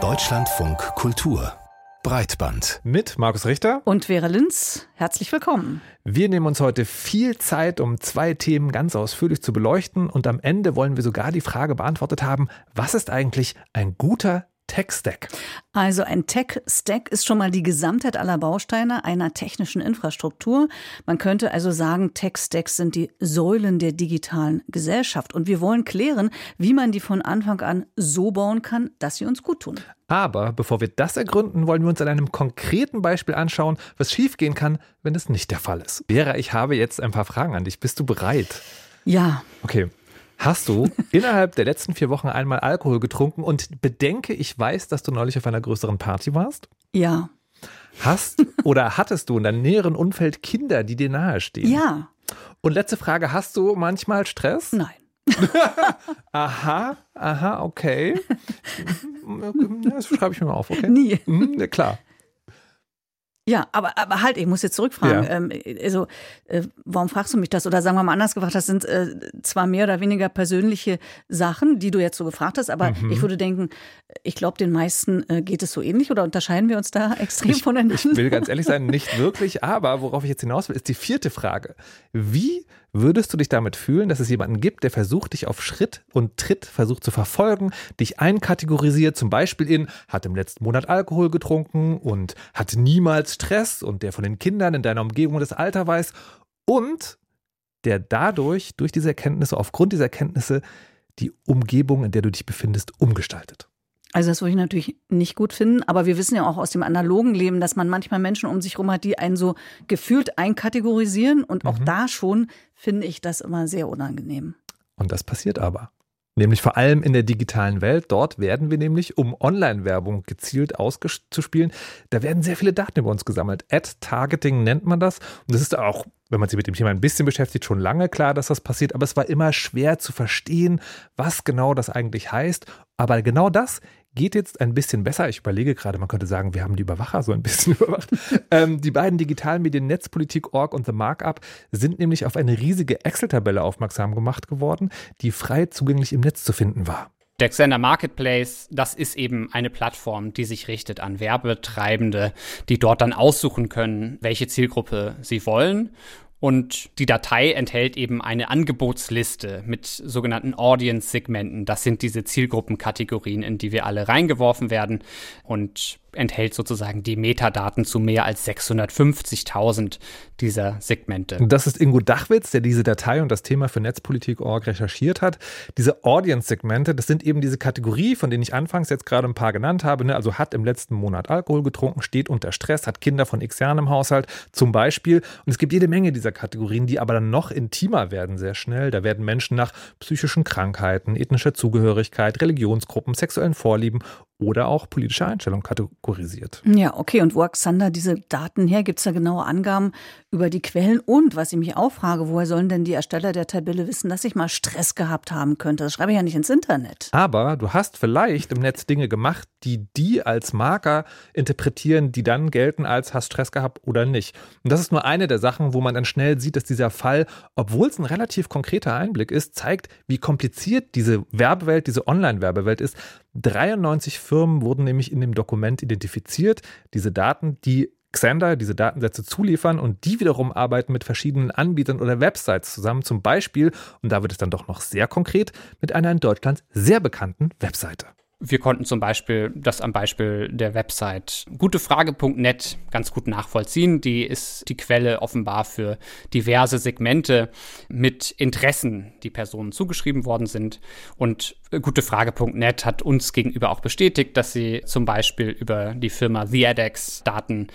Deutschlandfunk Kultur Breitband. Mit Markus Richter und Vera Linz. Herzlich willkommen. Wir nehmen uns heute viel Zeit, um zwei Themen ganz ausführlich zu beleuchten. Und am Ende wollen wir sogar die Frage beantwortet haben, was ist eigentlich ein guter Tech-Stack? Also ein Tech-Stack ist schon mal die Gesamtheit aller Bausteine einer technischen Infrastruktur. Man könnte also sagen, Tech-Stacks sind die Säulen der digitalen Gesellschaft. Und wir wollen klären, wie man die von Anfang an so bauen kann, dass sie uns gut tun. Aber bevor wir das ergründen, wollen wir uns an einem konkreten Beispiel anschauen, was schiefgehen kann, wenn es nicht der Fall ist. Vera, ich habe jetzt ein paar Fragen an dich. Bist du bereit? Ja. Okay. Hast du innerhalb der letzten vier Wochen einmal Alkohol getrunken und bedenke, ich weiß, dass du neulich auf einer größeren Party warst? Ja. Hast oder hattest du in deinem näheren Umfeld Kinder, die dir nahestehen? Ja. Und letzte Frage, hast du manchmal Stress? Nein. aha, aha, okay. Das schreibe ich mir mal auf, okay? Nie. Mhm, klar. Ja, aber, aber halt, ich muss jetzt zurückfragen. Ja. Ähm, also, äh, warum fragst du mich das? Oder sagen wir mal anders gefragt, das sind äh, zwar mehr oder weniger persönliche Sachen, die du jetzt so gefragt hast, aber Mhm. ich würde denken, ich glaube, den meisten äh, geht es so ähnlich oder unterscheiden wir uns da extrem Ich, voneinander? ich will ganz ehrlich sein, nicht wirklich, aber worauf ich jetzt hinaus will, ist die vierte Frage. Wie würdest du dich damit fühlen, dass es jemanden gibt, der versucht, dich auf Schritt und Tritt versucht zu verfolgen, dich einkategorisiert, zum Beispiel in, hat im letzten Monat Alkohol getrunken und hat niemals Stress und der von den Kindern in deiner Umgebung das Alter weiß und der dadurch, durch diese Erkenntnisse, aufgrund dieser Erkenntnisse, die Umgebung, in der du dich befindest, umgestaltet. Also das würde ich natürlich nicht gut finden, aber wir wissen ja auch aus dem analogen Leben, dass man manchmal Menschen um sich herum hat, die einen so gefühlt einkategorisieren und auch Mhm. da schon finde ich das immer sehr unangenehm. Und das passiert aber. Nämlich vor allem in der digitalen Welt. Dort werden wir nämlich, um Online-Werbung gezielt auszuspielen, da werden sehr viele Daten über uns gesammelt. Ad-Targeting nennt man das. Und das ist auch, wenn man sich mit dem Thema ein bisschen beschäftigt, schon lange klar, dass das passiert. Aber es war immer schwer zu verstehen, was genau das eigentlich heißt. Aber genau das geht jetzt ein bisschen besser. Ich überlege gerade, man könnte sagen, wir haben die Überwacher so ein bisschen überwacht. ähm, die beiden digitalen Medien Netzpolitik.org und The Markup sind nämlich auf eine riesige Excel-Tabelle aufmerksam gemacht geworden, die frei zugänglich im Netz zu finden war. Der Xender Marketplace, das ist eben eine Plattform, die sich richtet an Werbetreibende, die dort dann aussuchen können, welche Zielgruppe sie wollen. Und die Datei enthält eben eine Angebotsliste mit sogenannten Audience-Segmenten. Das sind diese Zielgruppenkategorien, in die wir alle reingeworfen werden und enthält sozusagen die Metadaten zu mehr als 650.000 dieser Segmente. Das ist Ingo Dachwitz, der diese Datei und das Thema für Netzpolitik.org recherchiert hat. Diese Audience-Segmente, das sind eben diese Kategorie, von denen ich anfangs jetzt gerade ein paar genannt habe. Ne? Also hat im letzten Monat Alkohol getrunken, steht unter Stress, hat Kinder von x Jahren im Haushalt zum Beispiel. Und es gibt jede Menge dieser Kategorien, die aber dann noch intimer werden sehr schnell. Da werden Menschen nach psychischen Krankheiten, ethnischer Zugehörigkeit, Religionsgruppen, sexuellen Vorlieben oder auch politische Einstellung kategorisiert. Ja, okay. Und wo Xander diese Daten her? Gibt es da genaue Angaben über die Quellen? Und was ich mich auch frage, woher sollen denn die Ersteller der Tabelle wissen, dass ich mal Stress gehabt haben könnte? Das schreibe ich ja nicht ins Internet. Aber du hast vielleicht im Netz Dinge gemacht, die die als Marker interpretieren, die dann gelten als hast Stress gehabt oder nicht. Und das ist nur eine der Sachen, wo man dann schnell sieht, dass dieser Fall, obwohl es ein relativ konkreter Einblick ist, zeigt, wie kompliziert diese Werbewelt, diese Online-Werbewelt ist. 93 Firmen wurden nämlich in dem Dokument identifiziert. Diese Daten, die Xander diese Datensätze zuliefern und die wiederum arbeiten mit verschiedenen Anbietern oder Websites zusammen, zum Beispiel, und da wird es dann doch noch sehr konkret, mit einer in Deutschland sehr bekannten Webseite. Wir konnten zum Beispiel das am Beispiel der Website gutefrage.net ganz gut nachvollziehen. Die ist die Quelle offenbar für diverse Segmente mit Interessen, die Personen zugeschrieben worden sind. Und gutefrage.net hat uns gegenüber auch bestätigt, dass sie zum Beispiel über die Firma TheAdex Daten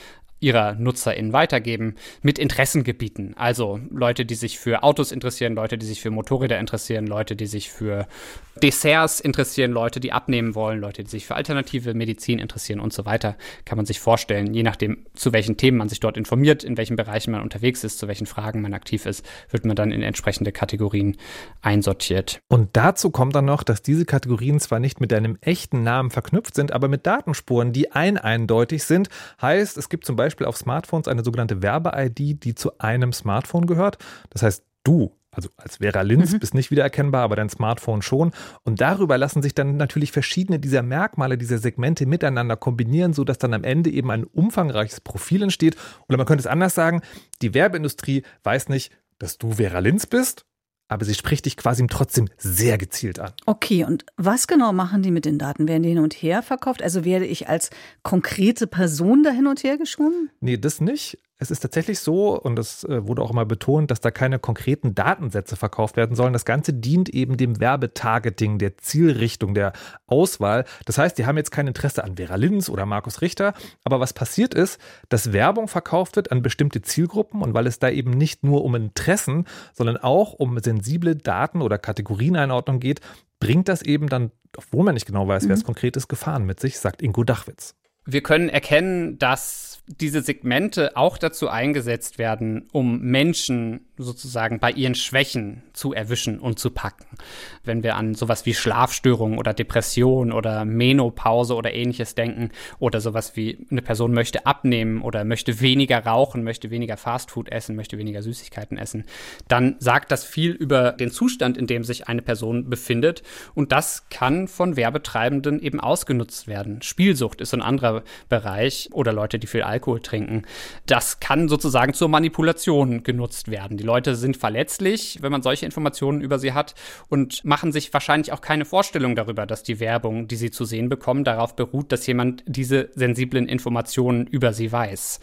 ihrer NutzerInnen weitergeben mit Interessengebieten. Also Leute, die sich für Autos interessieren, Leute, die sich für Motorräder interessieren, Leute, die sich für Desserts interessieren, Leute, die abnehmen wollen, Leute, die sich für alternative Medizin interessieren und so weiter. Kann man sich vorstellen, je nachdem, zu welchen Themen man sich dort informiert, in welchen Bereichen man unterwegs ist, zu welchen Fragen man aktiv ist, wird man dann in entsprechende Kategorien einsortiert. Und dazu kommt dann noch, dass diese Kategorien zwar nicht mit deinem echten Namen verknüpft sind, aber mit Datenspuren, die ein eindeutig sind. Heißt, es gibt zum Beispiel auf Smartphones eine sogenannte Werbe-ID, die zu einem Smartphone gehört. Das heißt, du Also als Vera Linz mhm. bist nicht wiedererkennbar, aber dein Smartphone schon. Und darüber lassen sich dann natürlich verschiedene dieser Merkmale, dieser Segmente miteinander kombinieren, sodass dann am Ende eben ein umfangreiches Profil entsteht. Oder man könnte es anders sagen, die Werbeindustrie weiß nicht, dass du Vera Linz bist aber sie spricht dich quasi trotzdem sehr gezielt an. Okay, und was genau machen die mit den Daten? Werden die hin und her verkauft? Also werde ich als konkrete Person da hin und her geschoben? Nee, das nicht. Es ist tatsächlich so, und das äh, wurde auch immer betont, dass da keine konkreten Datensätze verkauft werden sollen. Das Ganze dient eben dem Werbetargeting, der Zielrichtung, der Auswahl. Das heißt, die haben jetzt kein Interesse an Vera Linz oder Markus Richter. Aber was passiert ist, dass Werbung verkauft wird an bestimmte Zielgruppen. Und weil es da eben nicht nur um Interessen, sondern auch um sensible Daten oder Kategorieneinordnung geht, bringt das eben dann, obwohl man nicht genau weiß, mhm. wer es konkret ist, Gefahren mit sich, sagt Ingo Dachwitz. Wir können erkennen, dass diese Segmente auch dazu eingesetzt werden, um Menschen sozusagen bei ihren Schwächen zu erwischen und zu packen. Wenn wir an sowas wie Schlafstörungen oder Depression oder Menopause oder ähnliches denken oder sowas wie eine Person möchte abnehmen oder möchte weniger rauchen, möchte weniger Fastfood essen, möchte weniger Süßigkeiten essen, dann sagt das viel über den Zustand, in dem sich eine Person befindet und das kann von Werbetreibenden eben ausgenutzt werden. Spielsucht ist ein anderer Bereich oder Leute, die viel Alkohol trinken. Das kann sozusagen zur Manipulation genutzt werden. Die Leute sind verletzlich, wenn man solche Informationen über sie hat und machen sich wahrscheinlich auch keine Vorstellung darüber, dass die Werbung, die sie zu sehen bekommen, darauf beruht, dass jemand diese sensiblen Informationen über sie weiß.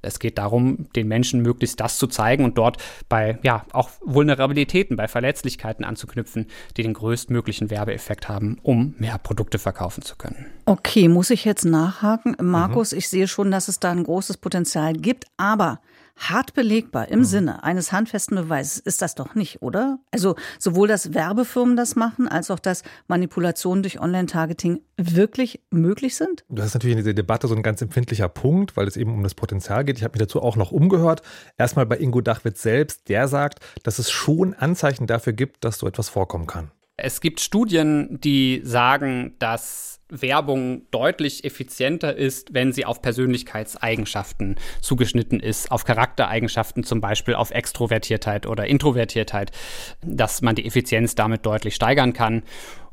Es geht darum, den Menschen möglichst das zu zeigen und dort bei, ja, auch Vulnerabilitäten, bei Verletzlichkeiten anzuknüpfen, die den größtmöglichen Werbeeffekt haben, um mehr Produkte verkaufen zu können. Okay, muss ich jetzt nachhaken? Markus, mhm. ich sehe schon, dass es da ein großes Potenzial gibt, aber hart belegbar im mhm. Sinne eines handfesten Beweises ist das doch nicht, oder? Also sowohl, dass Werbefirmen das machen, als auch, dass Manipulationen durch Online-Targeting wirklich möglich sind? Das ist natürlich in dieser Debatte so ein ganz empfindlicher Punkt, weil es eben um das Potenzial geht. Ich habe mich dazu auch noch umgehört. Erstmal bei Ingo Dachwitz selbst, der sagt, dass es schon Anzeichen dafür gibt, dass so etwas vorkommen kann. Es gibt Studien, die sagen, dass Werbung deutlich effizienter ist, wenn sie auf Persönlichkeitseigenschaften zugeschnitten ist, auf Charaktereigenschaften zum Beispiel, auf Extrovertiertheit oder Introvertiertheit, dass man die Effizienz damit deutlich steigern kann.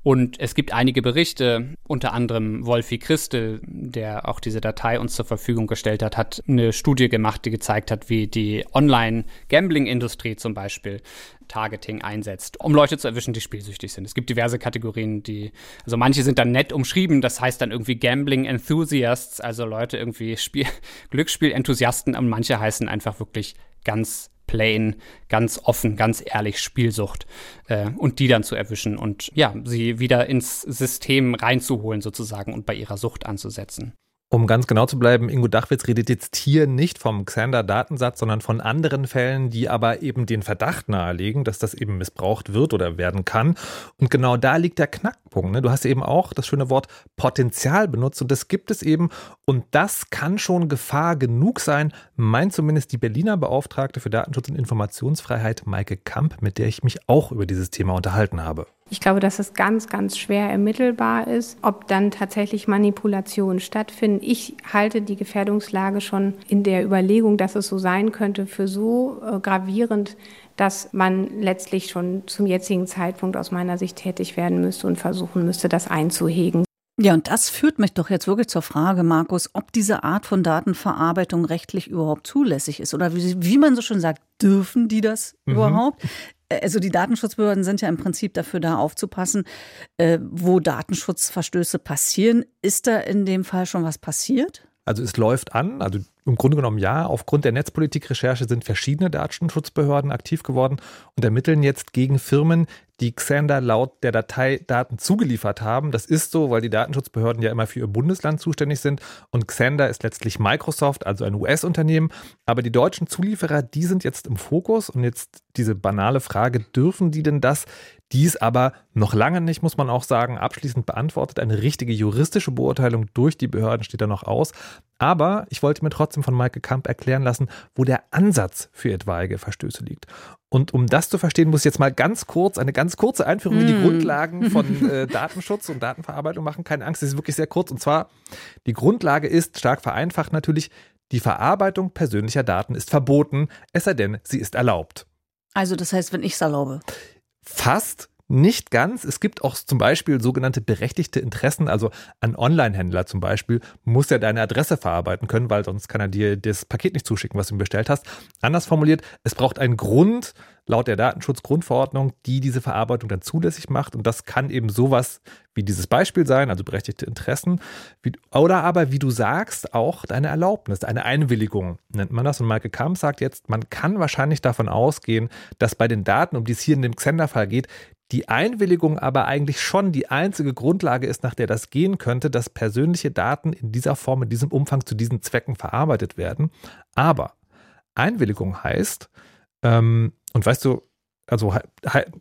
Und es gibt einige Berichte, unter anderem Wolfi Christel, der auch diese Datei uns zur Verfügung gestellt hat, hat eine Studie gemacht, die gezeigt hat, wie die Online-Gambling-Industrie zum Beispiel Targeting einsetzt, um Leute zu erwischen, die spielsüchtig sind. Es gibt diverse Kategorien, die, also manche sind dann nett umschrieben, das heißt dann irgendwie Gambling Enthusiasts, also Leute irgendwie Spiel, Glücksspiel-Enthusiasten und manche heißen einfach wirklich ganz plain, ganz offen, ganz ehrlich Spielsucht äh, und die dann zu erwischen und ja, sie wieder ins System reinzuholen sozusagen und bei ihrer Sucht anzusetzen. Um ganz genau zu bleiben, Ingo Dachwitz redet jetzt hier nicht vom Xander-Datensatz, sondern von anderen Fällen, die aber eben den Verdacht nahelegen, dass das eben missbraucht wird oder werden kann. Und genau da liegt der Knackpunkt. Ne? Du hast eben auch das schöne Wort Potenzial benutzt und das gibt es eben. Und das kann schon Gefahr genug sein, meint zumindest die Berliner Beauftragte für Datenschutz und Informationsfreiheit, Maike Kamp, mit der ich mich auch über dieses Thema unterhalten habe. Ich glaube, dass es ganz, ganz schwer ermittelbar ist, ob dann tatsächlich Manipulationen stattfinden. Ich halte die Gefährdungslage schon in der Überlegung, dass es so sein könnte, für so äh, gravierend, dass man letztlich schon zum jetzigen Zeitpunkt aus meiner Sicht tätig werden müsste und versuchen müsste, das einzuhegen. Ja, und das führt mich doch jetzt wirklich zur Frage, Markus, ob diese Art von Datenverarbeitung rechtlich überhaupt zulässig ist. Oder wie, wie man so schon sagt, dürfen die das mhm. überhaupt? Also die Datenschutzbehörden sind ja im Prinzip dafür da aufzupassen, äh, wo Datenschutzverstöße passieren. Ist da in dem Fall schon was passiert? Also es läuft an, also im Grunde genommen ja. Aufgrund der Netzpolitikrecherche sind verschiedene Datenschutzbehörden aktiv geworden und ermitteln jetzt gegen Firmen, die Xander laut der Datei Daten zugeliefert haben. Das ist so, weil die Datenschutzbehörden ja immer für ihr Bundesland zuständig sind und Xander ist letztlich Microsoft, also ein US-Unternehmen. Aber die deutschen Zulieferer, die sind jetzt im Fokus und jetzt diese banale Frage, dürfen die denn das? Dies aber noch lange nicht, muss man auch sagen, abschließend beantwortet. Eine richtige juristische Beurteilung durch die Behörden steht da noch aus. Aber ich wollte mir trotzdem von Maike Kamp erklären lassen, wo der Ansatz für etwaige Verstöße liegt. Und um das zu verstehen, muss ich jetzt mal ganz kurz, eine ganz kurze Einführung in die mm. Grundlagen von äh, Datenschutz und Datenverarbeitung machen. Keine Angst, es ist wirklich sehr kurz. Und zwar, die Grundlage ist, stark vereinfacht natürlich, die Verarbeitung persönlicher Daten ist verboten, es sei denn, sie ist erlaubt. Also das heißt, wenn ich es erlaube. Fast. Nicht ganz. Es gibt auch zum Beispiel sogenannte berechtigte Interessen. Also ein Online-Händler zum Beispiel muss ja deine Adresse verarbeiten können, weil sonst kann er dir das Paket nicht zuschicken, was du ihm bestellt hast. Anders formuliert, es braucht einen Grund laut der Datenschutzgrundverordnung, die diese Verarbeitung dann zulässig macht. Und das kann eben sowas wie dieses Beispiel sein, also berechtigte Interessen. Wie, oder aber, wie du sagst, auch deine Erlaubnis, eine Einwilligung nennt man das. Und Michael Kamp sagt jetzt, man kann wahrscheinlich davon ausgehen, dass bei den Daten, um die es hier in dem Xender-Fall geht, die Einwilligung aber eigentlich schon die einzige Grundlage ist, nach der das gehen könnte, dass persönliche Daten in dieser Form, in diesem Umfang zu diesen Zwecken verarbeitet werden. Aber Einwilligung heißt, ähm, und weißt du, also,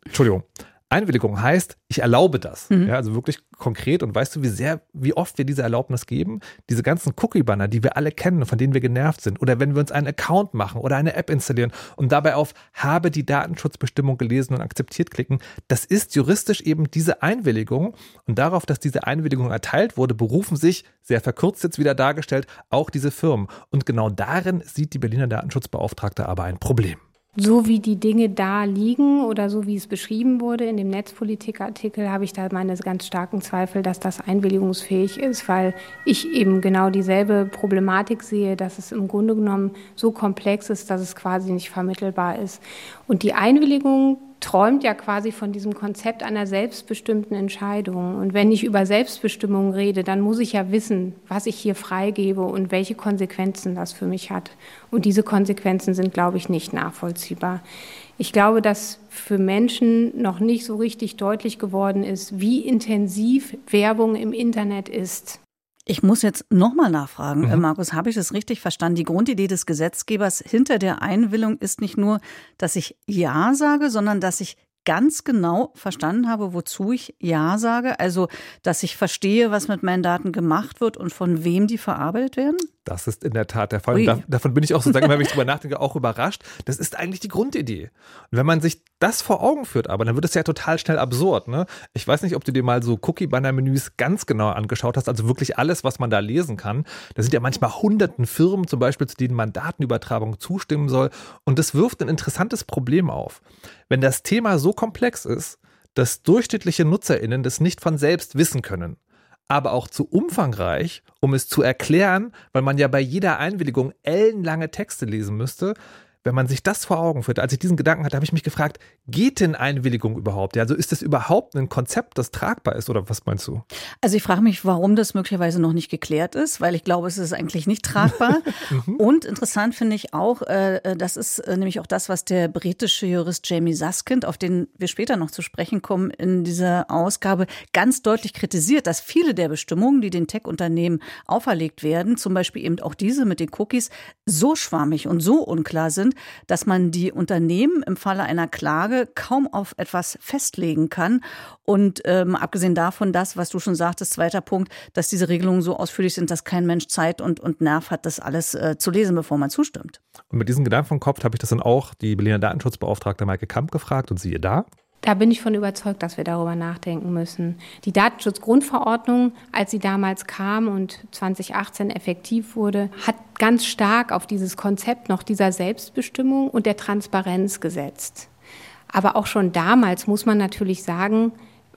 Entschuldigung, Einwilligung heißt, ich erlaube das. Mhm. Ja, also wirklich konkret. Und weißt du, wie sehr, wie oft wir diese Erlaubnis geben? Diese ganzen Cookie-Banner, die wir alle kennen und von denen wir genervt sind. Oder wenn wir uns einen Account machen oder eine App installieren und dabei auf habe die Datenschutzbestimmung gelesen und akzeptiert klicken. Das ist juristisch eben diese Einwilligung. Und darauf, dass diese Einwilligung erteilt wurde, berufen sich, sehr verkürzt jetzt wieder dargestellt, auch diese Firmen. Und genau darin sieht die Berliner Datenschutzbeauftragte aber ein Problem so wie die Dinge da liegen oder so wie es beschrieben wurde in dem Netzpolitikartikel, habe ich da meine ganz starken Zweifel, dass das einwilligungsfähig ist, weil ich eben genau dieselbe Problematik sehe, dass es im Grunde genommen so komplex ist, dass es quasi nicht vermittelbar ist. Und die Einwilligung träumt ja quasi von diesem Konzept einer selbstbestimmten Entscheidung. Und wenn ich über Selbstbestimmung rede, dann muss ich ja wissen, was ich hier freigebe und welche Konsequenzen das für mich hat. Und diese Konsequenzen sind, glaube ich, nicht nachvollziehbar. Ich glaube, dass für Menschen noch nicht so richtig deutlich geworden ist, wie intensiv Werbung im Internet ist. Ich muss jetzt nochmal nachfragen, mhm. Markus, habe ich das richtig verstanden? Die Grundidee des Gesetzgebers hinter der Einwillung ist nicht nur, dass ich Ja sage, sondern dass ich ganz genau verstanden habe, wozu ich Ja sage. Also, dass ich verstehe, was mit meinen Daten gemacht wird und von wem die verarbeitet werden? Das ist in der Tat der Fall. Da, davon bin ich auch sozusagen, wenn ich drüber nachdenke, auch überrascht. Das ist eigentlich die Grundidee. Und wenn man sich das vor Augen führt, aber dann wird es ja total schnell absurd. Ne? Ich weiß nicht, ob du dir mal so Cookie-Banner-Menüs ganz genau angeschaut hast, also wirklich alles, was man da lesen kann. Da sind ja manchmal hunderten Firmen zum Beispiel, zu denen man Datenübertragung zustimmen soll. Und das wirft ein interessantes Problem auf. Wenn das Thema so komplex ist, dass durchschnittliche NutzerInnen das nicht von selbst wissen können, aber auch zu umfangreich, um es zu erklären, weil man ja bei jeder Einwilligung ellenlange Texte lesen müsste, wenn man sich das vor Augen führt, als ich diesen Gedanken hatte, habe ich mich gefragt, geht denn Einwilligung überhaupt? Ja, also ist das überhaupt ein Konzept, das tragbar ist oder was meinst du? Also ich frage mich, warum das möglicherweise noch nicht geklärt ist, weil ich glaube, es ist eigentlich nicht tragbar. Mhm. Und interessant finde ich auch, äh, das ist äh, nämlich auch das, was der britische Jurist Jamie Saskind, auf den wir später noch zu sprechen kommen, in dieser Ausgabe ganz deutlich kritisiert, dass viele der Bestimmungen, die den Tech-Unternehmen auferlegt werden, zum Beispiel eben auch diese mit den Cookies, so schwammig und so unklar sind, dass man die Unternehmen im Falle einer Klage kaum auf etwas festlegen kann. Und ähm, abgesehen davon, das, was du schon sagtest, zweiter Punkt, dass diese Regelungen so ausführlich sind, dass kein Mensch Zeit und, und Nerv hat, das alles äh, zu lesen, bevor man zustimmt. Und mit diesem Gedanken vom Kopf habe ich das dann auch die Berliner Datenschutzbeauftragte Maike Kamp gefragt und siehe da. Da bin ich von überzeugt, dass wir darüber nachdenken müssen. Die Datenschutzgrundverordnung, als sie damals kam und 2018 effektiv wurde, hat ganz stark auf dieses Konzept noch dieser Selbstbestimmung und der Transparenz gesetzt. Aber auch schon damals muss man natürlich sagen,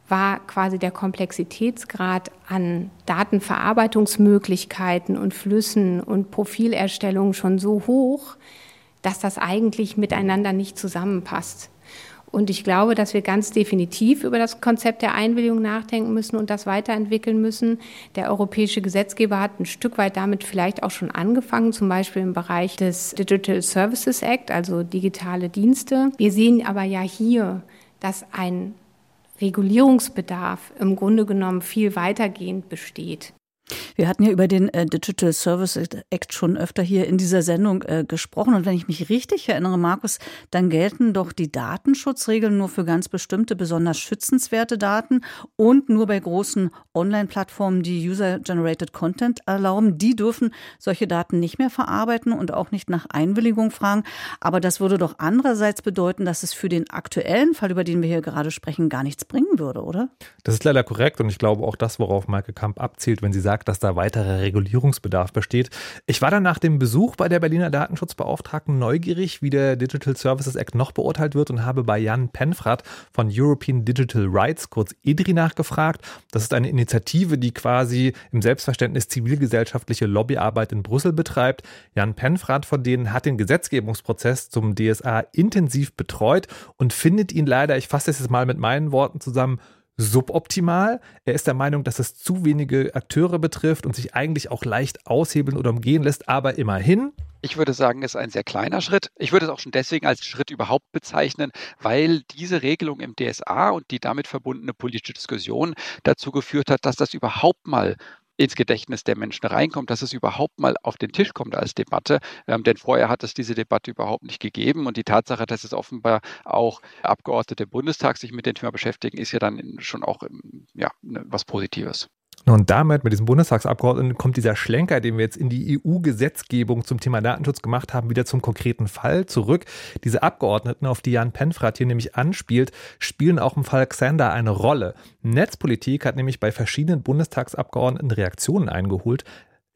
war quasi der Komplexitätsgrad an Datenverarbeitungsmöglichkeiten und Flüssen und Profilerstellung schon so hoch, dass das eigentlich miteinander nicht zusammenpasst. Und ich glaube, dass wir ganz definitiv über das Konzept der Einwilligung nachdenken müssen und das weiterentwickeln müssen. Der europäische Gesetzgeber hat ein Stück weit damit vielleicht auch schon angefangen, zum Beispiel im Bereich des Digital Services Act, also digitale Dienste. Wir sehen aber ja hier, dass ein Regulierungsbedarf im Grunde genommen viel weitergehend besteht. Wir hatten ja über den äh, Digital Service Act schon öfter hier in dieser Sendung äh, gesprochen. Und wenn ich mich richtig erinnere, Markus, dann gelten doch die Datenschutzregeln nur für ganz bestimmte, besonders schützenswerte Daten und nur bei großen Online-Plattformen, die User-Generated Content erlauben. Die dürfen solche Daten nicht mehr verarbeiten und auch nicht nach Einwilligung fragen. Aber das würde doch andererseits bedeuten, dass es für den aktuellen Fall, über den wir hier gerade sprechen, gar nichts bringen würde, oder? Das ist leider korrekt. Und ich glaube auch das, worauf Michael Kamp abzielt, wenn sie sagt, sagt, dass da weiterer Regulierungsbedarf besteht. Ich war dann nach dem Besuch bei der Berliner Datenschutzbeauftragten neugierig, wie der Digital Services Act noch beurteilt wird und habe bei Jan Penfrat von European Digital Rights, kurz EDRI, nachgefragt. Das ist eine Initiative, die quasi im Selbstverständnis zivilgesellschaftliche Lobbyarbeit in Brüssel betreibt. Jan Penfrat von denen hat den Gesetzgebungsprozess zum DSA intensiv betreut und findet ihn leider, ich fasse es jetzt mal mit meinen Worten zusammen, suboptimal. Er ist der Meinung, dass es zu wenige Akteure betrifft und sich eigentlich auch leicht aushebeln oder umgehen lässt, aber immerhin. Ich würde sagen, es ist ein sehr kleiner Schritt. Ich würde es auch schon deswegen als Schritt überhaupt bezeichnen, weil diese Regelung im DSA und die damit verbundene politische Diskussion dazu geführt hat, dass das überhaupt mal ins Gedächtnis der Menschen reinkommt, dass es überhaupt mal auf den Tisch kommt als Debatte. Ähm, denn vorher hat es diese Debatte überhaupt nicht gegeben. Und die Tatsache, dass es offenbar auch Abgeordnete im Bundestag sich mit dem Thema beschäftigen, ist ja dann schon auch ja, ne, was Positives. Und damit, mit diesem Bundestagsabgeordneten, kommt dieser Schlenker, den wir jetzt in die EU-Gesetzgebung zum Thema Datenschutz gemacht haben, wieder zum konkreten Fall zurück. Diese Abgeordneten, auf die Jan Penfrat hier nämlich anspielt, spielen auch im Fall Xander eine Rolle. Netzpolitik hat nämlich bei verschiedenen Bundestagsabgeordneten Reaktionen eingeholt.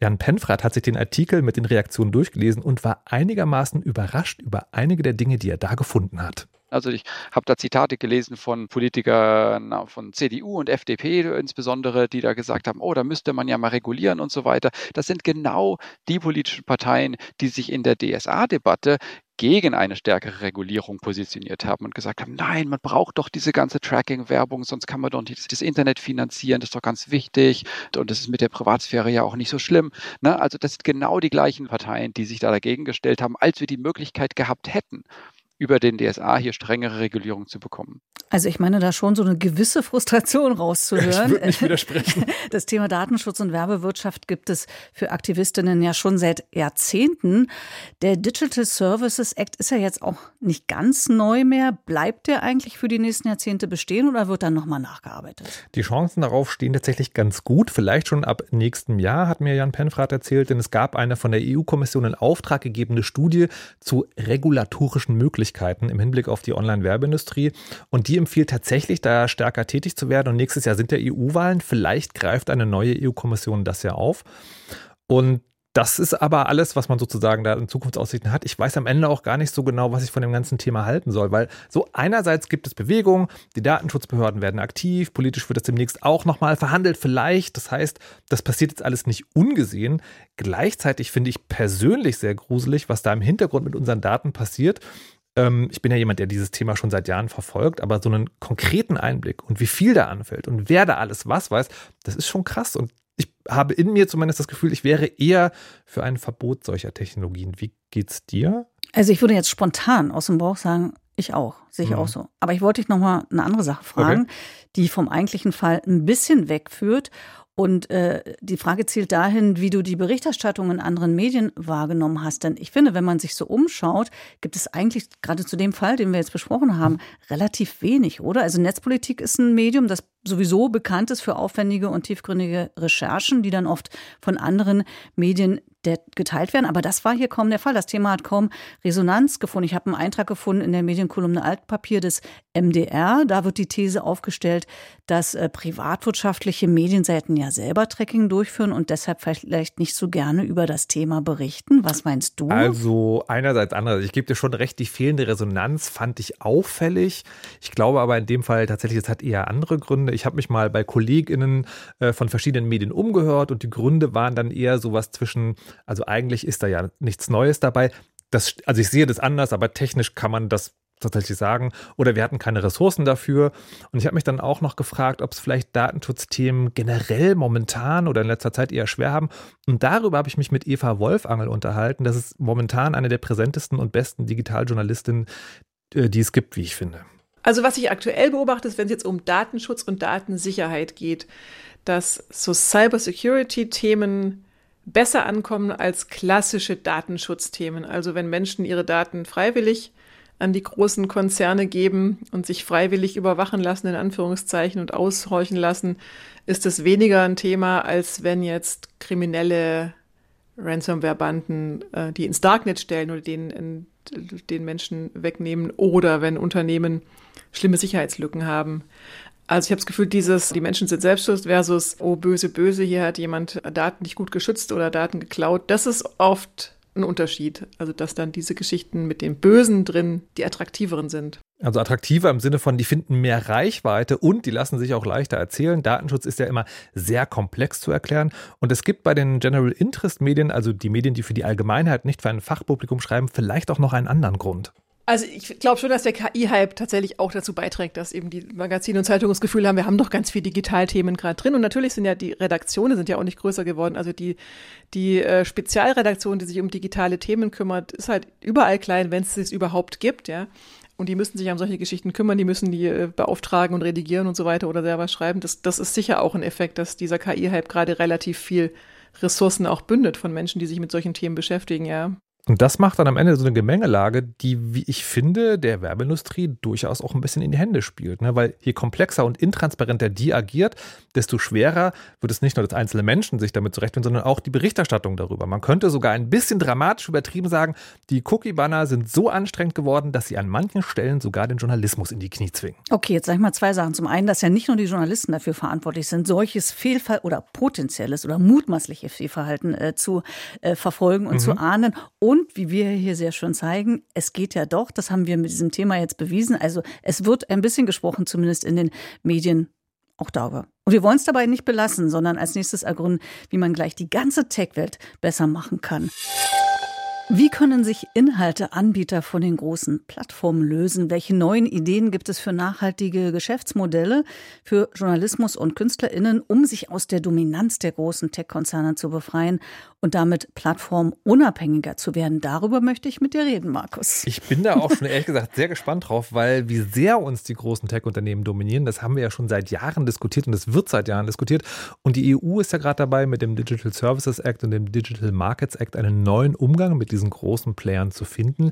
Jan Penfrat hat sich den Artikel mit den Reaktionen durchgelesen und war einigermaßen überrascht über einige der Dinge, die er da gefunden hat. Also ich habe da Zitate gelesen von Politikern von CDU und FDP insbesondere, die da gesagt haben, oh, da müsste man ja mal regulieren und so weiter. Das sind genau die politischen Parteien, die sich in der DSA-Debatte gegen eine stärkere Regulierung positioniert haben und gesagt haben, nein, man braucht doch diese ganze Tracking-Werbung, sonst kann man doch nicht das Internet finanzieren, das ist doch ganz wichtig und das ist mit der Privatsphäre ja auch nicht so schlimm. Ne? Also das sind genau die gleichen Parteien, die sich da dagegen gestellt haben, als wir die Möglichkeit gehabt hätten, über den DSA hier strengere Regulierung zu bekommen. Also ich meine da schon so eine gewisse Frustration rauszuhören. Ich würde nicht widersprechen. Das Thema Datenschutz und Werbewirtschaft gibt es für Aktivistinnen ja schon seit Jahrzehnten. Der Digital Services Act ist ja jetzt auch nicht ganz neu mehr. Bleibt der eigentlich für die nächsten Jahrzehnte bestehen oder wird dann nochmal nachgearbeitet? Die Chancen darauf stehen tatsächlich ganz gut. Vielleicht schon ab nächstem Jahr, hat mir Jan Penfrat erzählt, denn es gab eine von der EU-Kommission in Auftrag gegebene Studie zu regulatorischen Möglichkeiten Möglichkeiten im Hinblick auf die Online-Werbeindustrie. Und die empfiehlt tatsächlich, da stärker tätig zu werden. Und nächstes Jahr sind ja EU-Wahlen. Vielleicht greift eine neue EU-Kommission das ja auf. Und das ist aber alles, was man sozusagen da in Zukunftsaussichten hat. Ich weiß am Ende auch gar nicht so genau, was ich von dem ganzen Thema halten soll, weil so einerseits gibt es Bewegung, die Datenschutzbehörden werden aktiv, politisch wird das demnächst auch nochmal verhandelt, vielleicht. Das heißt, das passiert jetzt alles nicht ungesehen. Gleichzeitig finde ich persönlich sehr gruselig, was da im Hintergrund mit unseren Daten passiert. Ähm, ich bin ja jemand, der dieses Thema schon seit Jahren verfolgt, aber so einen konkreten Einblick und wie viel da anfällt und wer da alles was weiß, das ist schon krass. Und ich habe in mir zumindest das Gefühl, ich wäre eher für ein Verbot solcher Technologien. Wie geht's dir? Also ich würde jetzt spontan aus dem Bauch sagen, ich auch, sehe ich mhm. auch so. Aber ich wollte dich noch mal eine andere Sache fragen, okay. die vom eigentlichen Fall ein bisschen wegführt. Und äh, die Frage zielt dahin, wie du die Berichterstattung in anderen Medien wahrgenommen hast. Denn ich finde, wenn man sich so umschaut, gibt es eigentlich gerade zu dem Fall, den wir jetzt besprochen haben, relativ wenig, oder? Also Netzpolitik ist ein Medium, das sowieso bekannt ist für aufwendige und tiefgründige Recherchen, die dann oft von anderen Medien geteilt werden. Aber das war hier kaum der Fall. Das Thema hat kaum Resonanz gefunden. Ich habe einen Eintrag gefunden in der Medienkolumne Altpapier des MDR. Da wird die These aufgestellt, dass äh, privatwirtschaftliche Medienseiten ja selber Tracking durchführen und deshalb vielleicht nicht so gerne über das Thema berichten. Was meinst du? Also einerseits, andererseits. Ich gebe dir schon recht, die fehlende Resonanz fand ich auffällig. Ich glaube aber in dem Fall tatsächlich, es hat eher andere Gründe. Ich habe mich mal bei KollegInnen äh, von verschiedenen Medien umgehört und die Gründe waren dann eher sowas zwischen, also eigentlich ist da ja nichts Neues dabei. Das, also ich sehe das anders, aber technisch kann man das tatsächlich sagen. Oder wir hatten keine Ressourcen dafür. Und ich habe mich dann auch noch gefragt, ob es vielleicht Datenschutzthemen generell momentan oder in letzter Zeit eher schwer haben. Und darüber habe ich mich mit Eva Wolfangel unterhalten. Das ist momentan eine der präsentesten und besten Digitaljournalistinnen, äh, die es gibt, wie ich finde. Also was ich aktuell beobachte, ist, wenn es jetzt um Datenschutz und Datensicherheit geht, dass so Cybersecurity-Themen besser ankommen als klassische Datenschutzthemen. Also wenn Menschen ihre Daten freiwillig an die großen Konzerne geben und sich freiwillig überwachen lassen, in Anführungszeichen, und aushorchen lassen, ist es weniger ein Thema, als wenn jetzt kriminelle Ransomware-Banden, äh, die ins Darknet stellen oder den, den Menschen wegnehmen oder wenn Unternehmen schlimme Sicherheitslücken haben. Also ich habe das Gefühl, dieses, die Menschen sind selbstschutz versus, oh böse, böse, hier hat jemand Daten nicht gut geschützt oder Daten geklaut, das ist oft ein Unterschied. Also dass dann diese Geschichten mit dem Bösen drin die attraktiveren sind. Also attraktiver im Sinne von, die finden mehr Reichweite und die lassen sich auch leichter erzählen. Datenschutz ist ja immer sehr komplex zu erklären. Und es gibt bei den General Interest Medien, also die Medien, die für die Allgemeinheit nicht für ein Fachpublikum schreiben, vielleicht auch noch einen anderen Grund. Also ich glaube schon, dass der KI-Hype tatsächlich auch dazu beiträgt, dass eben die Magazine und Zeitungen das Gefühl haben, wir haben doch ganz viele Digitalthemen gerade drin. Und natürlich sind ja die Redaktionen sind ja auch nicht größer geworden. Also die, die äh, Spezialredaktion, die sich um digitale Themen kümmert, ist halt überall klein, wenn es es überhaupt gibt, ja. Und die müssen sich um solche Geschichten kümmern, die müssen die äh, beauftragen und redigieren und so weiter oder selber schreiben. Das, das ist sicher auch ein Effekt, dass dieser KI-Hype gerade relativ viel Ressourcen auch bündet von Menschen, die sich mit solchen Themen beschäftigen, ja. Und das macht dann am Ende so eine Gemengelage, die, wie ich finde, der Werbeindustrie durchaus auch ein bisschen in die Hände spielt. Ne? Weil je komplexer und intransparenter die agiert, desto schwerer wird es nicht nur, dass einzelne Menschen sich damit zurechtfinden, sondern auch die Berichterstattung darüber. Man könnte sogar ein bisschen dramatisch übertrieben sagen, die Cookie-Banner sind so anstrengend geworden, dass sie an manchen Stellen sogar den Journalismus in die Knie zwingen. Okay, jetzt sage ich mal zwei Sachen. Zum einen, dass ja nicht nur die Journalisten dafür verantwortlich sind, solches Fehlverhalten oder potenzielles oder mutmaßliches Fehlverhalten äh, zu äh, verfolgen und mhm. zu ahnden. Und und wie wir hier sehr schön zeigen, es geht ja doch, das haben wir mit diesem Thema jetzt bewiesen. Also es wird ein bisschen gesprochen, zumindest in den Medien auch darüber. Und wir wollen es dabei nicht belassen, sondern als nächstes ergründen, wie man gleich die ganze Tech-Welt besser machen kann. Wie können sich Inhalteanbieter von den großen Plattformen lösen? Welche neuen Ideen gibt es für nachhaltige Geschäftsmodelle für Journalismus und Künstlerinnen, um sich aus der Dominanz der großen Tech-Konzerne zu befreien und damit plattformunabhängiger zu werden? Darüber möchte ich mit dir reden, Markus. Ich bin da auch schon ehrlich gesagt sehr gespannt drauf, weil wie sehr uns die großen Tech-Unternehmen dominieren, das haben wir ja schon seit Jahren diskutiert und es wird seit Jahren diskutiert. Und die EU ist ja gerade dabei, mit dem Digital Services Act und dem Digital Markets Act einen neuen Umgang mit diesen großen Playern zu finden.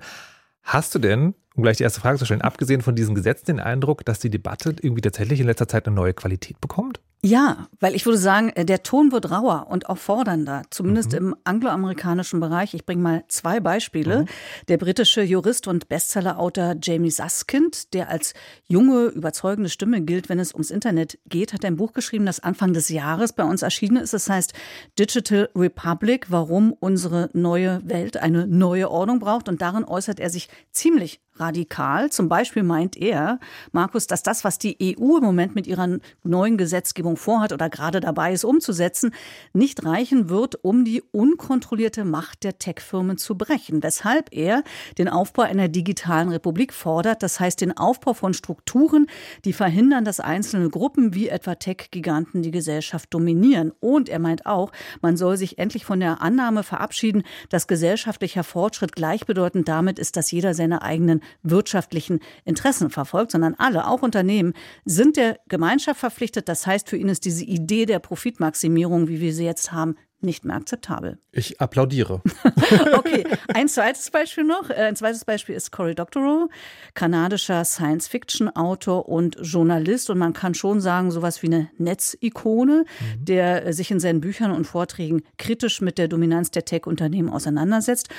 Hast du denn, um gleich die erste Frage zu stellen, abgesehen von diesen Gesetzen den Eindruck, dass die Debatte irgendwie tatsächlich in letzter Zeit eine neue Qualität bekommt? Ja, weil ich würde sagen, äh, der Ton wird rauer und auch fordernder, zumindest mhm. im angloamerikanischen Bereich. Ich bringe mal zwei Beispiele. Mhm. Der britische Jurist und Bestsellerautor Jamie Saskind, der als junge, überzeugende Stimme gilt, wenn es ums Internet geht, hat ein Buch geschrieben, das Anfang des Jahres bei uns erschienen ist. Das heißt Digital Republic, warum unsere neue Welt eine neue Ordnung braucht. Und darin äußert er sich ziemlich radikal. Zum Beispiel meint er, Markus, dass das, was die EU im Moment mit ihrer neuen Gesetzgebung vorhat oder gerade dabei ist umzusetzen, nicht reichen wird, um die unkontrollierte Macht der Tech-Firmen zu brechen. Weshalb er den Aufbau einer digitalen Republik fordert, das heißt den Aufbau von Strukturen, die verhindern, dass einzelne Gruppen wie etwa Tech-Giganten die Gesellschaft dominieren. Und er meint auch, man soll sich endlich von der Annahme verabschieden, dass gesellschaftlicher Fortschritt gleichbedeutend damit ist, dass jeder seine eigenen wirtschaftlichen Interessen verfolgt, sondern alle, auch Unternehmen, sind der Gemeinschaft verpflichtet. Das heißt, für ihn ist diese Idee der Profitmaximierung, wie wir sie jetzt haben, nicht mehr akzeptabel. Ich applaudiere. okay, ein zweites Beispiel noch. Äh, ein zweites Beispiel ist Cory Doctorow, kanadischer Science-Fiction-Autor und Journalist. Und man kann schon sagen, sowas wie eine Netzikone, mhm. der sich in seinen Büchern und Vorträgen kritisch mit der Dominanz der Tech-Unternehmen auseinandersetzt.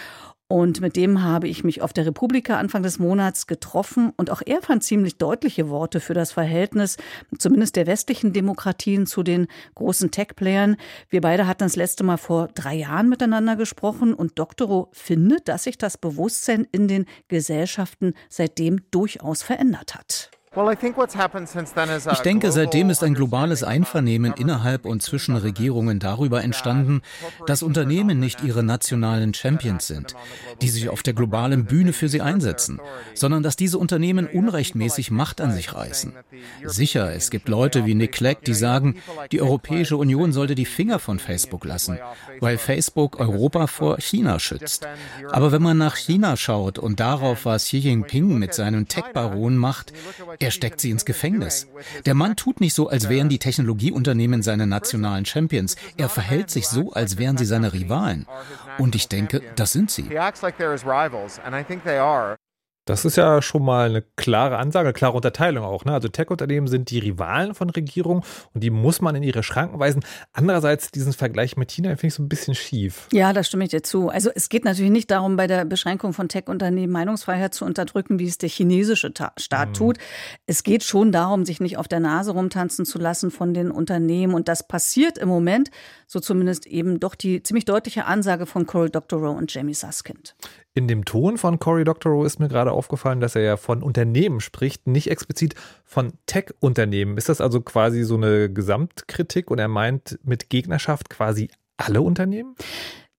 Und mit dem habe ich mich auf der Republika Anfang des Monats getroffen. Und auch er fand ziemlich deutliche Worte für das Verhältnis, zumindest der westlichen Demokratien zu den großen Tech-Playern. Wir beide hatten das letzte Mal vor drei Jahren miteinander gesprochen. Und Doktoro findet, dass sich das Bewusstsein in den Gesellschaften seitdem durchaus verändert hat. Ich denke, seitdem ist ein globales Einvernehmen innerhalb und zwischen Regierungen darüber entstanden, dass Unternehmen nicht ihre nationalen Champions sind, die sich auf der globalen Bühne für sie einsetzen, sondern dass diese Unternehmen unrechtmäßig Macht an sich reißen. Sicher, es gibt Leute wie Nick Clegg, die sagen, die Europäische Union sollte die Finger von Facebook lassen, weil Facebook Europa vor China schützt. Aber wenn man nach China schaut und darauf, was Xi Jinping mit seinen Tech-Baronen macht, er steckt sie ins Gefängnis. Der Mann tut nicht so, als wären die Technologieunternehmen seine nationalen Champions. Er verhält sich so, als wären sie seine Rivalen. Und ich denke, das sind sie. Das ist ja schon mal eine klare Ansage, eine klare Unterteilung auch. Ne? Also Tech-Unternehmen sind die Rivalen von Regierungen und die muss man in ihre Schranken weisen. Andererseits diesen Vergleich mit China finde ich so ein bisschen schief. Ja, da stimme ich dir zu. Also es geht natürlich nicht darum, bei der Beschränkung von Tech-Unternehmen Meinungsfreiheit zu unterdrücken, wie es der chinesische Staat mhm. tut. Es geht schon darum, sich nicht auf der Nase rumtanzen zu lassen von den Unternehmen. Und das passiert im Moment, so zumindest eben doch die ziemlich deutliche Ansage von Cory Doctorow und Jamie Suskind. In dem Ton von Cory Doctorow ist mir gerade aufgefallen, dass er ja von Unternehmen spricht, nicht explizit von Tech-Unternehmen. Ist das also quasi so eine Gesamtkritik und er meint mit Gegnerschaft quasi alle Unternehmen?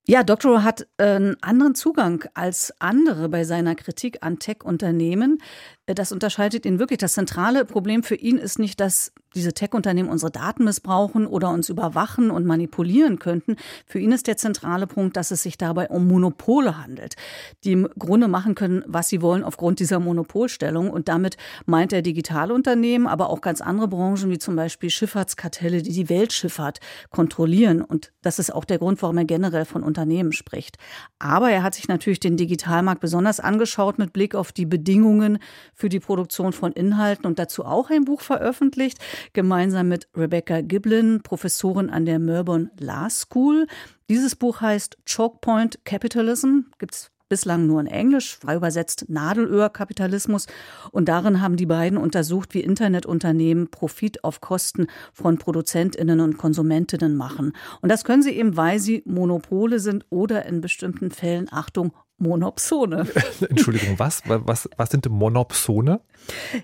Ja, Doctorow hat äh, einen anderen Zugang als andere bei seiner Kritik an Tech-Unternehmen. Äh, das unterscheidet ihn wirklich. Das zentrale Problem für ihn ist nicht, dass diese Tech-Unternehmen unsere Daten missbrauchen oder uns überwachen und manipulieren könnten. Für ihn ist der zentrale Punkt, dass es sich dabei um Monopole handelt, die im Grunde machen können, was sie wollen aufgrund dieser Monopolstellung. Und damit meint er digitale Unternehmen, aber auch ganz andere Branchen, wie zum Beispiel Schifffahrtskartelle, die die Weltschifffahrt kontrollieren. Und das ist auch der Grund, warum er generell von Unternehmen spricht. Aber er hat sich natürlich den Digitalmarkt besonders angeschaut mit Blick auf die Bedingungen für die Produktion von Inhalten und dazu auch ein Buch veröffentlicht, gemeinsam mit Rebecca Giblin, Professorin an der Melbourne Law School. Dieses Buch heißt Choke Capitalism, gibt es bislang nur in Englisch, frei übersetzt Nadelöhrkapitalismus. Und darin haben die beiden untersucht, wie Internetunternehmen Profit auf Kosten von Produzentinnen und Konsumentinnen machen. Und das können sie eben, weil sie Monopole sind oder in bestimmten Fällen, Achtung, Monopsone. Entschuldigung, was? was? Was sind Monopsone?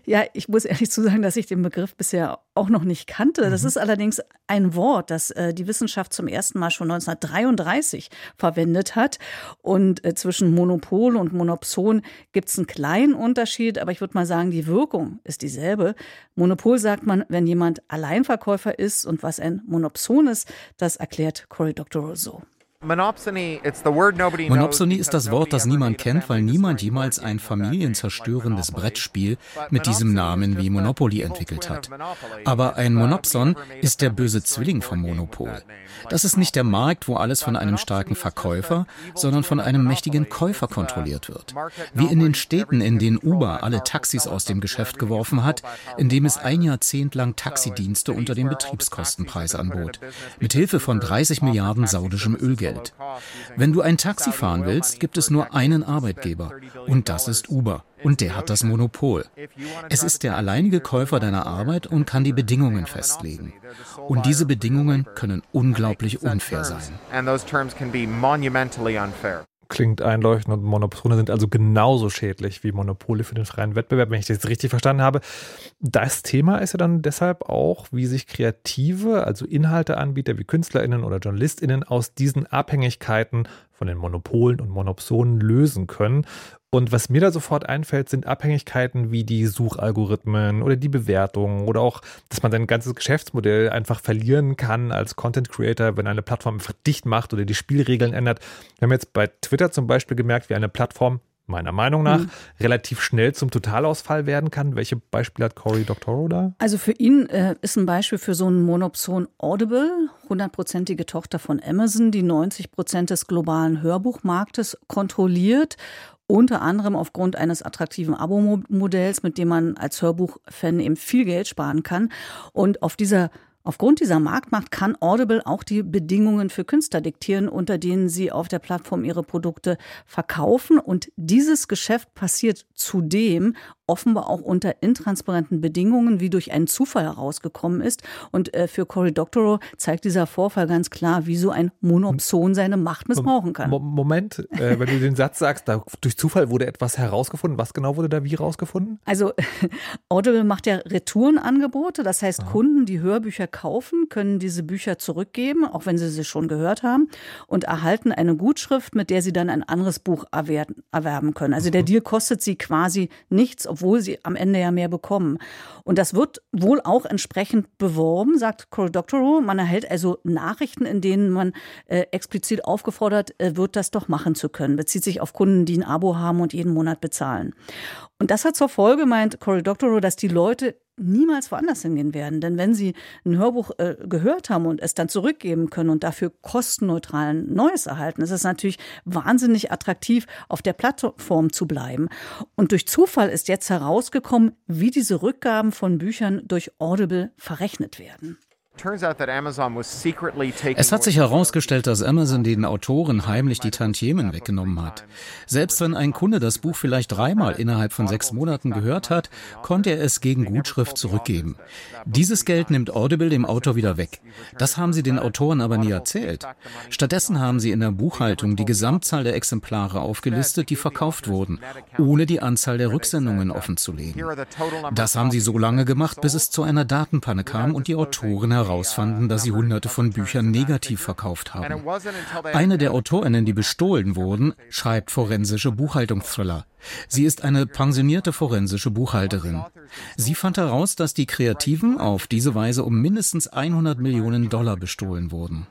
Ja, ich muss ehrlich zu sagen, dass ich den Begriff bisher auch noch nicht kannte. Das mhm. ist allerdings ein Wort, das äh, die Wissenschaft zum ersten Mal schon 1933 verwendet hat. Und äh, zwischen Monopol und Monopson gibt es einen kleinen Unterschied, aber ich würde mal sagen, die Wirkung ist dieselbe. Monopol sagt man, wenn jemand Alleinverkäufer ist und was ein Monopson ist, das erklärt Cory Doctorow so. Monopsony ist das Wort, das niemand kennt, weil niemand jemals ein familienzerstörendes Brettspiel mit diesem Namen wie Monopoly entwickelt hat. Aber ein Monopson ist der böse Zwilling vom Monopol. Das ist nicht der Markt, wo alles von einem starken Verkäufer, sondern von einem mächtigen Käufer kontrolliert wird. Wie in den Städten, in denen Uber alle Taxis aus dem Geschäft geworfen hat, indem es ein Jahrzehnt lang Taxidienste unter dem Betriebskostenpreis anbot. Mit Hilfe von 30 Milliarden saudischem Ölgeld. Geld. Wenn du ein Taxi fahren willst, gibt es nur einen Arbeitgeber und das ist Uber und der hat das Monopol. Es ist der alleinige Käufer deiner Arbeit und kann die Bedingungen festlegen. Und diese Bedingungen können unglaublich unfair sein klingt einleuchtend und Monopole sind also genauso schädlich wie Monopole für den freien Wettbewerb, wenn ich das jetzt richtig verstanden habe. Das Thema ist ja dann deshalb auch, wie sich Kreative, also Inhalteanbieter wie KünstlerInnen oder JournalistInnen aus diesen Abhängigkeiten von den Monopolen und Monopsonen lösen können und was mir da sofort einfällt, sind Abhängigkeiten wie die Suchalgorithmen oder die Bewertungen oder auch, dass man sein ganzes Geschäftsmodell einfach verlieren kann als Content Creator, wenn eine Plattform einfach dicht macht oder die Spielregeln ändert. Wir haben jetzt bei Twitter zum Beispiel gemerkt, wie eine Plattform meiner Meinung nach, mhm. relativ schnell zum Totalausfall werden kann. Welche Beispiele hat Cory Doctorow da? Also für ihn äh, ist ein Beispiel für so einen Monopson Audible, hundertprozentige Tochter von Amazon, die 90 Prozent des globalen Hörbuchmarktes kontrolliert unter anderem aufgrund eines attraktiven Abo-Modells, mit dem man als Hörbuchfan eben viel Geld sparen kann. Und auf dieser Aufgrund dieser Marktmacht kann Audible auch die Bedingungen für Künstler diktieren, unter denen sie auf der Plattform ihre Produkte verkaufen. Und dieses Geschäft passiert zudem offenbar auch unter intransparenten Bedingungen, wie durch einen Zufall herausgekommen ist. Und äh, für Cory Doctorow zeigt dieser Vorfall ganz klar, wie so ein Monopson seine Macht missbrauchen kann. Moment, äh, wenn du den Satz sagst, da, durch Zufall wurde etwas herausgefunden. Was genau wurde da wie herausgefunden? Also Audible macht ja Retourenangebote. Das heißt, Aha. Kunden, die Hörbücher kaufen, können diese Bücher zurückgeben, auch wenn sie sie schon gehört haben, und erhalten eine Gutschrift, mit der sie dann ein anderes Buch erwerben können. Also der Deal kostet sie quasi nichts, obwohl obwohl sie am Ende ja mehr bekommen. Und das wird wohl auch entsprechend beworben, sagt Cory Doctorow. Man erhält also Nachrichten, in denen man äh, explizit aufgefordert äh, wird, das doch machen zu können. Bezieht sich auf Kunden, die ein Abo haben und jeden Monat bezahlen. Und das hat zur Folge, meint Cory Doctorow, dass die Leute niemals woanders hingehen werden. Denn wenn Sie ein Hörbuch äh, gehört haben und es dann zurückgeben können und dafür kostenneutral ein neues erhalten, ist es natürlich wahnsinnig attraktiv, auf der Plattform zu bleiben. Und durch Zufall ist jetzt herausgekommen, wie diese Rückgaben von Büchern durch Audible verrechnet werden. Es hat sich herausgestellt, dass Amazon den Autoren heimlich die Tantiemen weggenommen hat. Selbst wenn ein Kunde das Buch vielleicht dreimal innerhalb von sechs Monaten gehört hat, konnte er es gegen Gutschrift zurückgeben. Dieses Geld nimmt Audible dem Autor wieder weg. Das haben sie den Autoren aber nie erzählt. Stattdessen haben sie in der Buchhaltung die Gesamtzahl der Exemplare aufgelistet, die verkauft wurden, ohne die Anzahl der Rücksendungen offenzulegen. Das haben sie so lange gemacht, bis es zu einer Datenpanne kam und die Autoren heraus herausfanden, dass sie hunderte von Büchern negativ verkauft haben. Eine der Autorinnen, die bestohlen wurden, schreibt forensische Buchhaltungsthriller. Sie ist eine pensionierte forensische Buchhalterin. Sie fand heraus, dass die Kreativen auf diese Weise um mindestens 100 Millionen Dollar bestohlen wurden.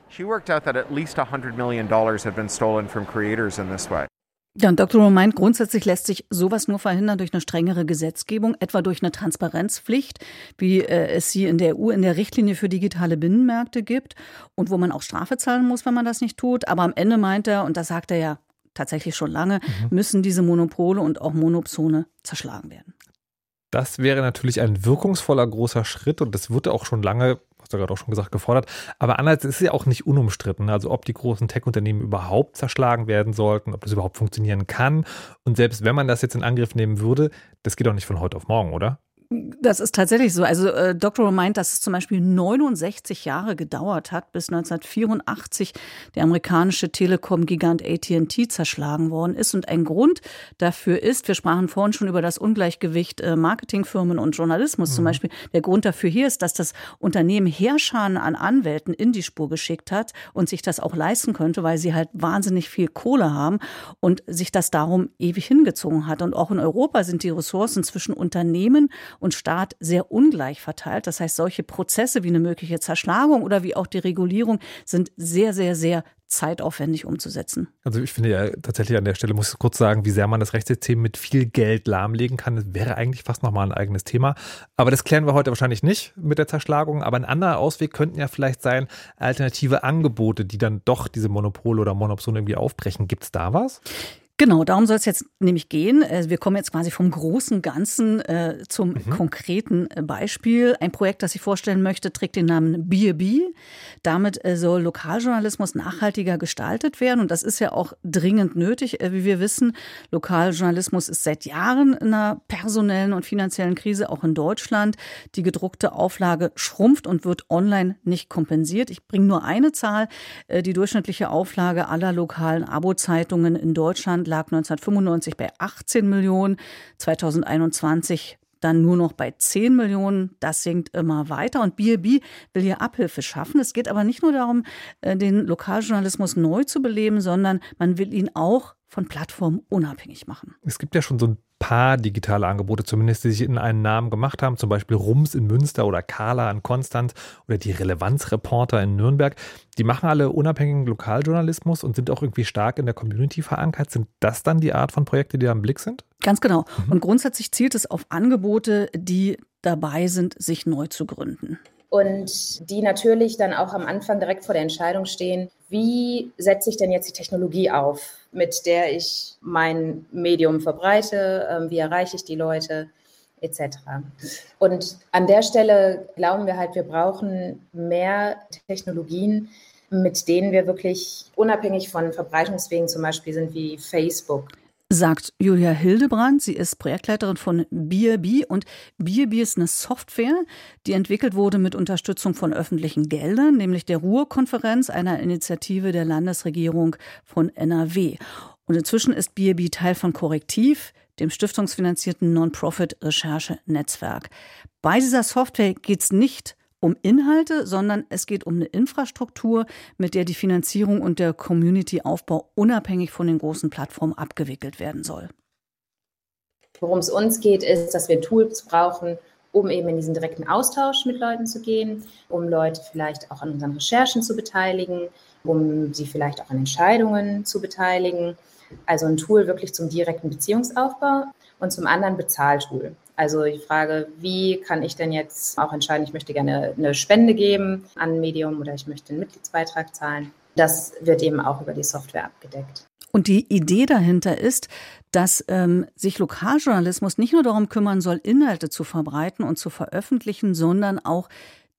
She worked out that at least 100 million dollars had been stolen from creators in this way. Ja, und Dr. Rowe meint, grundsätzlich lässt sich sowas nur verhindern durch eine strengere Gesetzgebung, etwa durch eine Transparenzpflicht, wie äh, es sie in der EU in der Richtlinie für digitale Binnenmärkte gibt und wo man auch Strafe zahlen muss, wenn man das nicht tut. Aber am Ende meint er, und das sagt er ja tatsächlich schon lange, mhm. müssen diese Monopole und auch Monopsone zerschlagen werden. Das wäre natürlich ein wirkungsvoller großer Schritt und das wird auch schon lange hast du gerade auch schon gesagt, gefordert. Aber andererseits ist es ja auch nicht unumstritten. Also ob die großen Tech-Unternehmen überhaupt zerschlagen werden sollten, ob das überhaupt funktionieren kann. Und selbst wenn man das jetzt in Angriff nehmen würde, das geht auch nicht von heute auf morgen, oder? Das ist tatsächlich so. Also äh, Dr. meint, dass es zum Beispiel 69 Jahre gedauert hat, bis 1984 der amerikanische Telekom-Gigant AT&T zerschlagen worden ist. Und ein Grund dafür ist, wir sprachen vorhin schon über das Ungleichgewicht äh, Marketingfirmen und Journalismus mhm. zum Beispiel. Der Grund dafür hier ist, dass das Unternehmen Heerscharen an Anwälten in die Spur geschickt hat und sich das auch leisten könnte, weil sie halt wahnsinnig viel Kohle haben und sich das darum ewig hingezogen hat. Und auch in Europa sind die Ressourcen zwischen Unternehmen und Staat sehr ungleich verteilt. Das heißt, solche Prozesse wie eine mögliche Zerschlagung oder wie auch die Regulierung sind sehr, sehr, sehr zeitaufwendig umzusetzen. Also ich finde ja tatsächlich an der Stelle muss ich kurz sagen, wie sehr man das Rechtssystem mit viel Geld lahmlegen kann. Das wäre eigentlich fast nochmal ein eigenes Thema. Aber das klären wir heute wahrscheinlich nicht mit der Zerschlagung. Aber ein anderer Ausweg könnten ja vielleicht sein, alternative Angebote, die dann doch diese Monopole oder Monopsone irgendwie aufbrechen. Gibt es da was? Genau, darum soll es jetzt nämlich gehen. Äh, wir kommen jetzt quasi vom großen Ganzen äh, zum mhm. konkreten äh, Beispiel. Ein Projekt, das ich vorstellen möchte, trägt den Namen B&B. Damit äh, soll Lokaljournalismus nachhaltiger gestaltet werden. Und das ist ja auch dringend nötig. Äh, wie wir wissen, Lokaljournalismus ist seit Jahren in einer personellen und finanziellen Krise, auch in Deutschland. Die gedruckte Auflage schrumpft und wird online nicht kompensiert. Ich bringe nur eine Zahl. Äh, die durchschnittliche Auflage aller lokalen Abo-Zeitungen in Deutschland lag 1995 bei 18 Millionen, 2021 dann nur noch bei 10 Millionen. Das sinkt immer weiter. Und BLB will hier Abhilfe schaffen. Es geht aber nicht nur darum, äh, den Lokaljournalismus neu zu beleben, sondern man will ihn auch von Plattformen unabhängig machen. Es gibt ja schon so ein paar digitale Angebote, zumindest die sich in einen Namen gemacht haben, zum Beispiel Rums in Münster oder Carla in Konstanz oder die Relevanzreporter in Nürnberg. Die machen alle unabhängigen Lokaljournalismus und sind auch irgendwie stark in der Community verankert. Sind das dann die Art von Projekte, die da im Blick sind? Ganz genau. Mhm. Und grundsätzlich zielt es auf Angebote, die dabei sind, sich neu zu gründen und die natürlich dann auch am Anfang direkt vor der Entscheidung stehen, wie setze ich denn jetzt die Technologie auf, mit der ich mein Medium verbreite, ähm, wie erreiche ich die Leute etc. Und an der Stelle glauben wir halt, wir brauchen mehr Technologien, mit denen wir wirklich unabhängig von Verbreitungswegen zum Beispiel sind wie Facebook sagt Julia Hildebrand. Sie ist Projektleiterin von BRB und BRB ist eine Software, die entwickelt wurde mit Unterstützung von öffentlichen Geldern, nämlich der Ruhrkonferenz, einer Initiative der Landesregierung von NRW. Und inzwischen ist BRB Teil von Korrektiv, dem stiftungsfinanzierten Non-Profit-Recherche-Netzwerk. Bei dieser Software geht es nicht um Inhalte, sondern es geht um eine Infrastruktur, mit der die Finanzierung und der Community-Aufbau unabhängig von den großen Plattformen abgewickelt werden soll. Worum es uns geht, ist, dass wir Tools brauchen, um eben in diesen direkten Austausch mit Leuten zu gehen, um Leute vielleicht auch an unseren Recherchen zu beteiligen, um sie vielleicht auch an Entscheidungen zu beteiligen. Also ein Tool wirklich zum direkten Beziehungsaufbau und zum anderen Bezahltool. Also die Frage, wie kann ich denn jetzt auch entscheiden, ich möchte gerne eine Spende geben an Medium oder ich möchte einen Mitgliedsbeitrag zahlen. Das wird eben auch über die Software abgedeckt. Und die Idee dahinter ist, dass ähm, sich Lokaljournalismus nicht nur darum kümmern soll, Inhalte zu verbreiten und zu veröffentlichen, sondern auch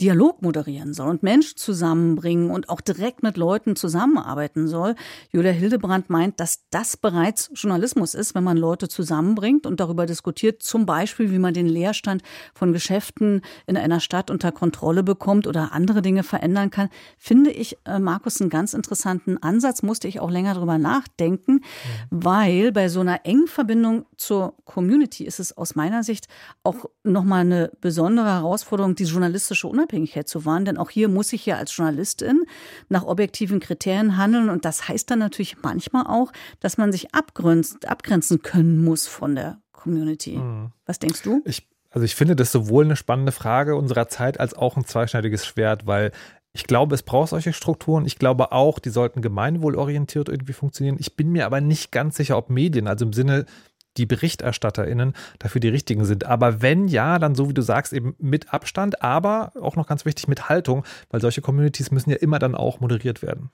Dialog moderieren soll und Menschen zusammenbringen und auch direkt mit Leuten zusammenarbeiten soll. Julia Hildebrand meint, dass das bereits Journalismus ist, wenn man Leute zusammenbringt und darüber diskutiert, zum Beispiel, wie man den Leerstand von Geschäften in einer Stadt unter Kontrolle bekommt oder andere Dinge verändern kann. Finde ich, äh, Markus, einen ganz interessanten Ansatz, musste ich auch länger darüber nachdenken, mhm. weil bei so einer engen Verbindung zur Community ist es aus meiner Sicht auch nochmal eine besondere Herausforderung, die journalistische Unabhängigkeit Unabhängigkeit zu wahren. Denn auch hier muss ich ja als Journalistin nach objektiven Kriterien handeln. Und das heißt dann natürlich manchmal auch, dass man sich abgrenzt, abgrenzen können muss von der Community. Mhm. Was denkst du? Ich, also ich finde das sowohl eine spannende Frage unserer Zeit als auch ein zweischneidiges Schwert, weil ich glaube, es braucht solche Strukturen. Ich glaube auch, die sollten gemeinwohlorientiert irgendwie funktionieren. Ich bin mir aber nicht ganz sicher, ob Medien, also im Sinne die BerichterstatterInnen dafür die richtigen sind. Aber wenn ja, dann so wie du sagst, eben mit Abstand, aber auch noch ganz wichtig mit Haltung, weil solche Communities müssen ja immer dann auch moderiert werden.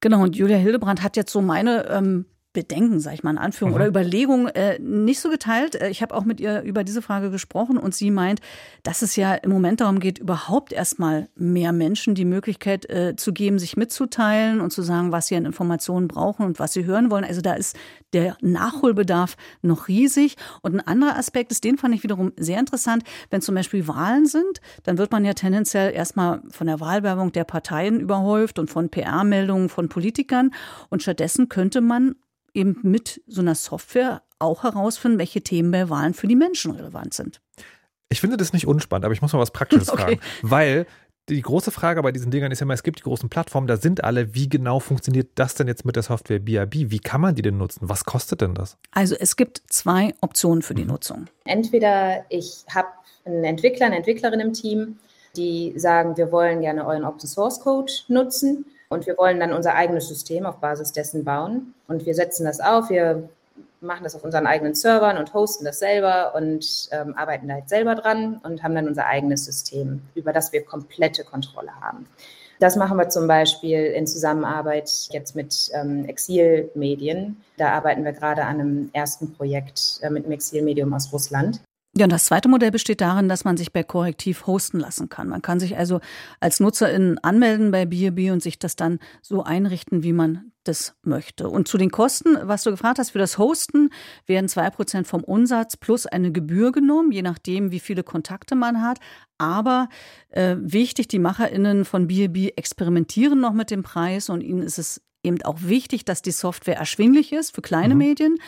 Genau, und Julia Hildebrand hat jetzt so meine ähm, Bedenken, sage ich mal in Anführung, mhm. oder Überlegungen äh, nicht so geteilt. Äh, ich habe auch mit ihr über diese Frage gesprochen und sie meint, dass es ja im Moment darum geht, überhaupt erstmal mehr Menschen die Möglichkeit äh, zu geben, sich mitzuteilen und zu sagen, was sie an Informationen brauchen und was sie hören wollen. Also da ist der Nachholbedarf noch riesig. Und ein anderer Aspekt ist, den fand ich wiederum sehr interessant, wenn zum Beispiel Wahlen sind, dann wird man ja tendenziell erstmal von der Wahlwerbung der Parteien überhäuft und von PR-Meldungen von Politikern. Und stattdessen könnte man eben mit so einer Software auch herausfinden, welche Themen bei Wahlen für die Menschen relevant sind. Ich finde das nicht unspannend, aber ich muss mal was Praktisches okay. fragen. Weil die große Frage bei diesen Dingern ist ja immer, es gibt die großen Plattformen, da sind alle. Wie genau funktioniert das denn jetzt mit der Software BRB? Wie kann man die denn nutzen? Was kostet denn das? Also es gibt zwei Optionen für die mhm. Nutzung. Entweder ich habe einen Entwickler, eine Entwicklerin im Team, die sagen, wir wollen gerne euren Open Source Code nutzen und wir wollen dann unser eigenes System auf Basis dessen bauen. Und wir setzen das auf, wir machen das auf unseren eigenen Servern und hosten das selber und ähm, arbeiten da halt selber dran und haben dann unser eigenes System, über das wir komplette Kontrolle haben. Das machen wir zum Beispiel in Zusammenarbeit jetzt mit ähm, Exilmedien. Da arbeiten wir gerade an einem ersten Projekt äh, mit einem Exilmedium aus Russland. Ja, und das zweite Modell besteht darin, dass man sich bei Korrektiv hosten lassen kann. Man kann sich also als Nutzerin anmelden bei BNB und sich das dann so einrichten, wie man das möchte. Und zu den Kosten, was du gefragt hast, für das Hosten werden zwei Prozent vom Umsatz plus eine Gebühr genommen, je nachdem, wie viele Kontakte man hat. Aber äh, wichtig, die MacherInnen von BNB experimentieren noch mit dem Preis und ihnen ist es eben auch wichtig, dass die Software erschwinglich ist für kleine mhm. Medien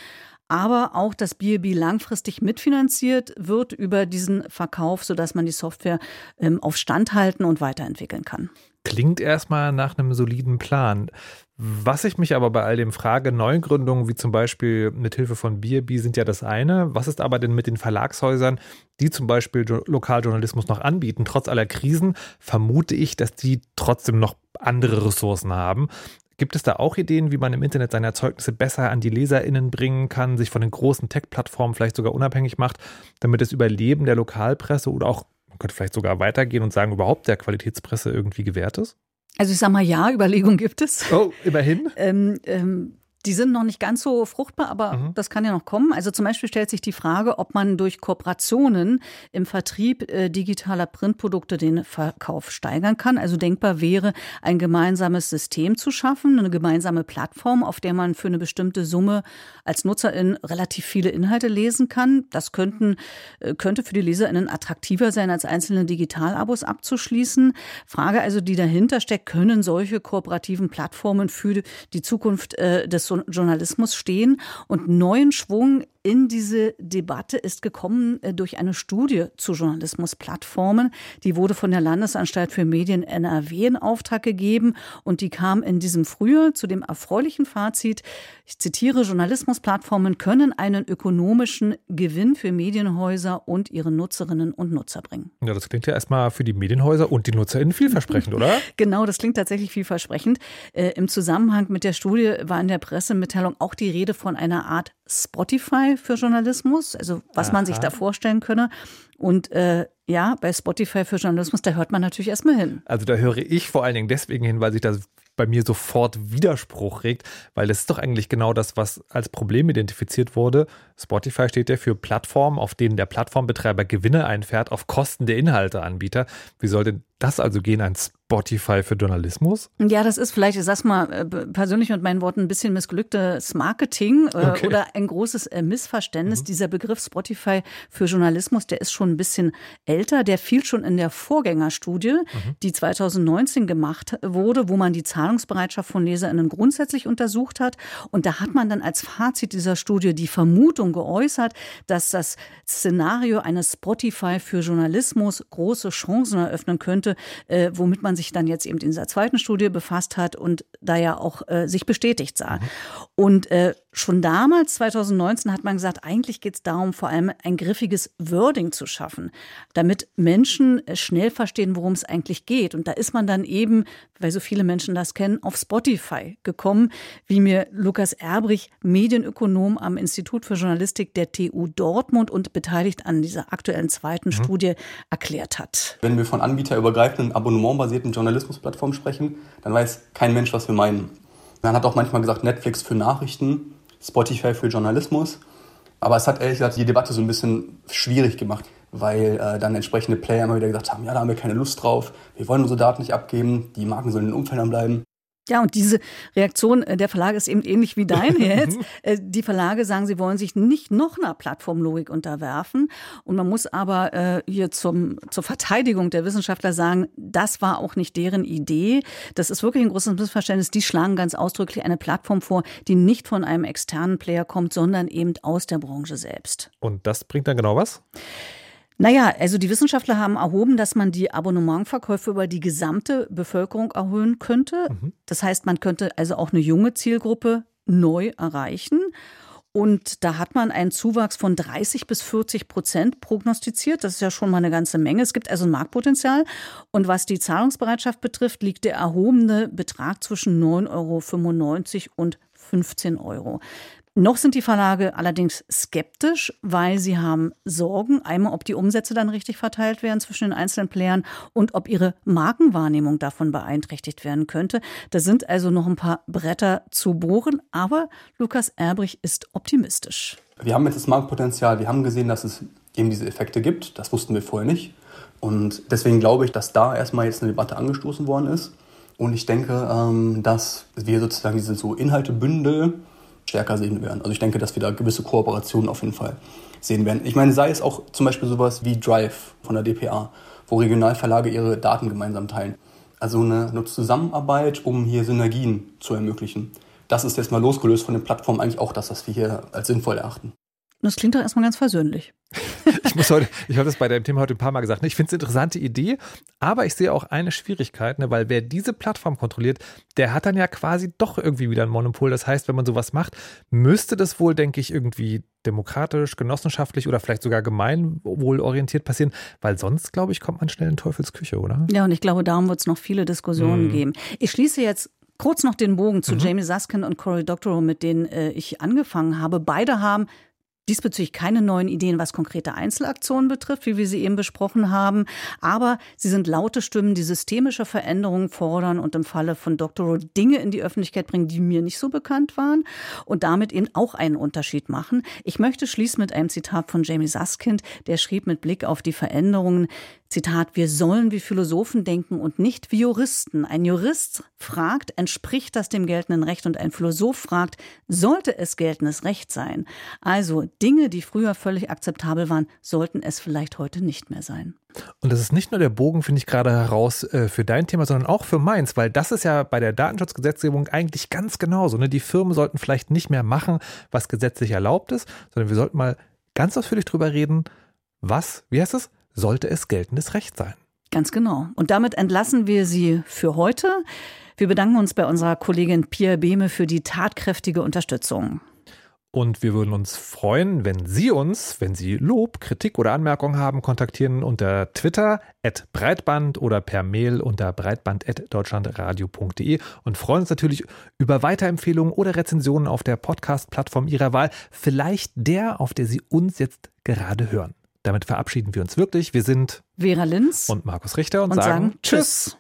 aber auch, dass BNB langfristig mitfinanziert wird über diesen Verkauf, sodass man die Software ähm, auf Stand halten und weiterentwickeln kann. Klingt erstmal nach einem soliden Plan. Was ich mich aber bei all dem frage, Neugründungen wie zum Beispiel mit Hilfe von BNB sind ja das eine. Was ist aber denn mit den Verlagshäusern, die zum Beispiel Lokaljournalismus noch anbieten? Trotz aller Krisen vermute ich, dass die trotzdem noch andere Ressourcen haben. Gibt es da auch Ideen, wie man im Internet seine Erzeugnisse besser an die LeserInnen bringen kann, sich von den großen Tech-Plattformen vielleicht sogar unabhängig macht, damit das Überleben der Lokalpresse oder auch, man könnte vielleicht sogar weitergehen und sagen, überhaupt der Qualitätspresse irgendwie gewährt ist? Also ich sag mal ja, Überlegung gibt es. Oh, immerhin. ähm, ähm, die sind noch nicht ganz so fruchtbar, aber mhm. das kann ja noch kommen. Also zum Beispiel stellt sich die Frage, ob man durch Kooperationen im Vertrieb äh, digitaler Printprodukte den Verkauf steigern kann. Also denkbar wäre, ein gemeinsames System zu schaffen, eine gemeinsame Plattform, auf der man für eine bestimmte Summe als Nutzerin relativ viele Inhalte lesen kann. Das könnten, äh, könnte für die LeserInnen attraktiver sein, als einzelne Digitalabos abzuschließen. Frage also, die dahinter steckt, können solche kooperativen Plattformen für die Zukunft äh, des Journalismus stehen und neuen Schwung in diese Debatte ist gekommen äh, durch eine Studie zu Journalismusplattformen. Die wurde von der Landesanstalt für Medien NRW in Auftrag gegeben und die kam in diesem Frühjahr zu dem erfreulichen Fazit, ich zitiere, Journalismusplattformen können einen ökonomischen Gewinn für Medienhäuser und ihre Nutzerinnen und Nutzer bringen. Ja, das klingt ja erstmal für die Medienhäuser und die NutzerInnen vielversprechend, oder? genau, das klingt tatsächlich vielversprechend. Äh, Im Zusammenhang mit der Studie war in der Pressemitteilung auch die Rede von einer Art Spotify für Journalismus, also was Aha. man sich da vorstellen könne. Und äh, ja, bei Spotify für Journalismus, da hört man natürlich erstmal hin. Also da höre ich vor allen Dingen deswegen hin, weil sich das bei mir sofort Widerspruch regt, weil das ist doch eigentlich genau das, was als Problem identifiziert wurde. Spotify steht ja für Plattformen, auf denen der Plattformbetreiber Gewinne einfährt auf Kosten der Inhalteanbieter. Wie soll denn das also gehen, ein Spotify für Journalismus? Ja, das ist vielleicht, ich sag's mal äh, persönlich mit meinen Worten, ein bisschen missglücktes Marketing äh, okay. oder ein großes äh, Missverständnis. Mhm. Dieser Begriff Spotify für Journalismus, der ist schon ein bisschen älter. Der fiel schon in der Vorgängerstudie, mhm. die 2019 gemacht wurde, wo man die Zahlungsbereitschaft von LeserInnen grundsätzlich untersucht hat. Und da hat man dann als Fazit dieser Studie die Vermutung geäußert, dass das Szenario eines Spotify für Journalismus große Chancen eröffnen könnte, Punkte, äh, womit man sich dann jetzt eben in dieser zweiten Studie befasst hat und da ja auch äh, sich bestätigt sah. Mhm. Und äh, schon damals, 2019, hat man gesagt, eigentlich geht es darum, vor allem ein griffiges Wording zu schaffen, damit Menschen äh, schnell verstehen, worum es eigentlich geht. Und da ist man dann eben, weil so viele Menschen das kennen, auf Spotify gekommen, wie mir Lukas Erbrich, Medienökonom am Institut für Journalistik der TU Dortmund und beteiligt an dieser aktuellen zweiten mhm. Studie, erklärt hat. Wenn wir von anbieterübergreifenden, abonnementbasierten Journalismusplattformen sprechen, dann weiß kein Mensch, was wir meinen. Man hat auch manchmal gesagt, Netflix für Nachrichten, Spotify für Journalismus. Aber es hat ehrlich gesagt die Debatte so ein bisschen schwierig gemacht, weil äh, dann entsprechende Player immer wieder gesagt haben, ja, da haben wir keine Lust drauf, wir wollen unsere Daten nicht abgeben, die Marken sollen in den Umfeldern bleiben. Ja, und diese Reaktion äh, der Verlage ist eben ähnlich wie deine jetzt. Äh, die Verlage sagen, sie wollen sich nicht noch einer Plattformlogik unterwerfen. Und man muss aber äh, hier zum, zur Verteidigung der Wissenschaftler sagen, das war auch nicht deren Idee. Das ist wirklich ein großes Missverständnis. Die schlagen ganz ausdrücklich eine Plattform vor, die nicht von einem externen Player kommt, sondern eben aus der Branche selbst. Und das bringt dann genau was? Naja, also die Wissenschaftler haben erhoben, dass man die Abonnementverkäufe über die gesamte Bevölkerung erhöhen könnte. Mhm. Das heißt, man könnte also auch eine junge Zielgruppe neu erreichen. Und da hat man einen Zuwachs von 30 bis 40 Prozent prognostiziert. Das ist ja schon mal eine ganze Menge. Es gibt also ein Marktpotenzial. Und was die Zahlungsbereitschaft betrifft, liegt der erhobene Betrag zwischen 9,95 Euro und 15 Euro. Noch sind die Verlage allerdings skeptisch, weil sie haben Sorgen, einmal ob die Umsätze dann richtig verteilt werden zwischen den einzelnen Playern und ob ihre Markenwahrnehmung davon beeinträchtigt werden könnte. Da sind also noch ein paar Bretter zu bohren, aber Lukas Erbrich ist optimistisch. Wir haben jetzt das Marktpotenzial, wir haben gesehen, dass es eben diese Effekte gibt, das wussten wir vorher nicht. Und deswegen glaube ich, dass da erstmal jetzt eine Debatte angestoßen worden ist. Und ich denke, ähm, dass wir sozusagen diese so Inhaltebündel stärker sehen werden. Also ich denke, dass wir da gewisse Kooperationen auf jeden Fall sehen werden. Ich meine, sei es auch zum Beispiel sowas wie Drive von der DPA, wo Regionalverlage ihre Daten gemeinsam teilen. Also eine, eine Zusammenarbeit, um hier Synergien zu ermöglichen. Das ist jetzt mal losgelöst von den Plattformen eigentlich auch das, was wir hier als sinnvoll erachten. Das klingt doch erstmal ganz versöhnlich. ich muss heute, ich habe das bei dem Thema heute ein paar Mal gesagt. Ne? Ich finde es eine interessante Idee, aber ich sehe auch eine Schwierigkeit, ne? weil wer diese Plattform kontrolliert, der hat dann ja quasi doch irgendwie wieder ein Monopol. Das heißt, wenn man sowas macht, müsste das wohl, denke ich, irgendwie demokratisch, genossenschaftlich oder vielleicht sogar gemeinwohlorientiert passieren, weil sonst, glaube ich, kommt man schnell in Teufels Küche, oder? Ja, und ich glaube, darum wird es noch viele Diskussionen mhm. geben. Ich schließe jetzt kurz noch den Bogen zu mhm. Jamie Saskin und Cory Doctorow, mit denen äh, ich angefangen habe. Beide haben diesbezüglich keine neuen Ideen, was konkrete Einzelaktionen betrifft, wie wir sie eben besprochen haben. Aber sie sind laute Stimmen, die systemische Veränderungen fordern und im Falle von. Rowe Dinge in die Öffentlichkeit bringen, die mir nicht so bekannt waren und damit eben auch einen Unterschied machen. Ich möchte schließen mit einem Zitat von Jamie Saskind, der schrieb mit Blick auf die Veränderungen, Zitat, wir sollen wie Philosophen denken und nicht wie Juristen. Ein Jurist fragt, entspricht das dem geltenden Recht? Und ein Philosoph fragt, sollte es geltendes Recht sein? Also Dinge, die früher völlig akzeptabel waren, sollten es vielleicht heute nicht mehr sein. Und das ist nicht nur der Bogen, finde ich gerade heraus äh, für dein Thema, sondern auch für meins, weil das ist ja bei der Datenschutzgesetzgebung eigentlich ganz genauso. Ne? Die Firmen sollten vielleicht nicht mehr machen, was gesetzlich erlaubt ist, sondern wir sollten mal ganz ausführlich drüber reden, was, wie heißt es? Sollte es geltendes Recht sein. Ganz genau. Und damit entlassen wir Sie für heute. Wir bedanken uns bei unserer Kollegin Pia Behme für die tatkräftige Unterstützung. Und wir würden uns freuen, wenn Sie uns, wenn Sie Lob, Kritik oder Anmerkungen haben, kontaktieren unter Twitter at breitband oder per Mail unter breitband.deutschlandradio.de und freuen uns natürlich über Weiterempfehlungen oder Rezensionen auf der Podcast-Plattform Ihrer Wahl. Vielleicht der, auf der Sie uns jetzt gerade hören. Damit verabschieden wir uns wirklich. Wir sind Vera Linz und Markus Richter und, und sagen, sagen Tschüss.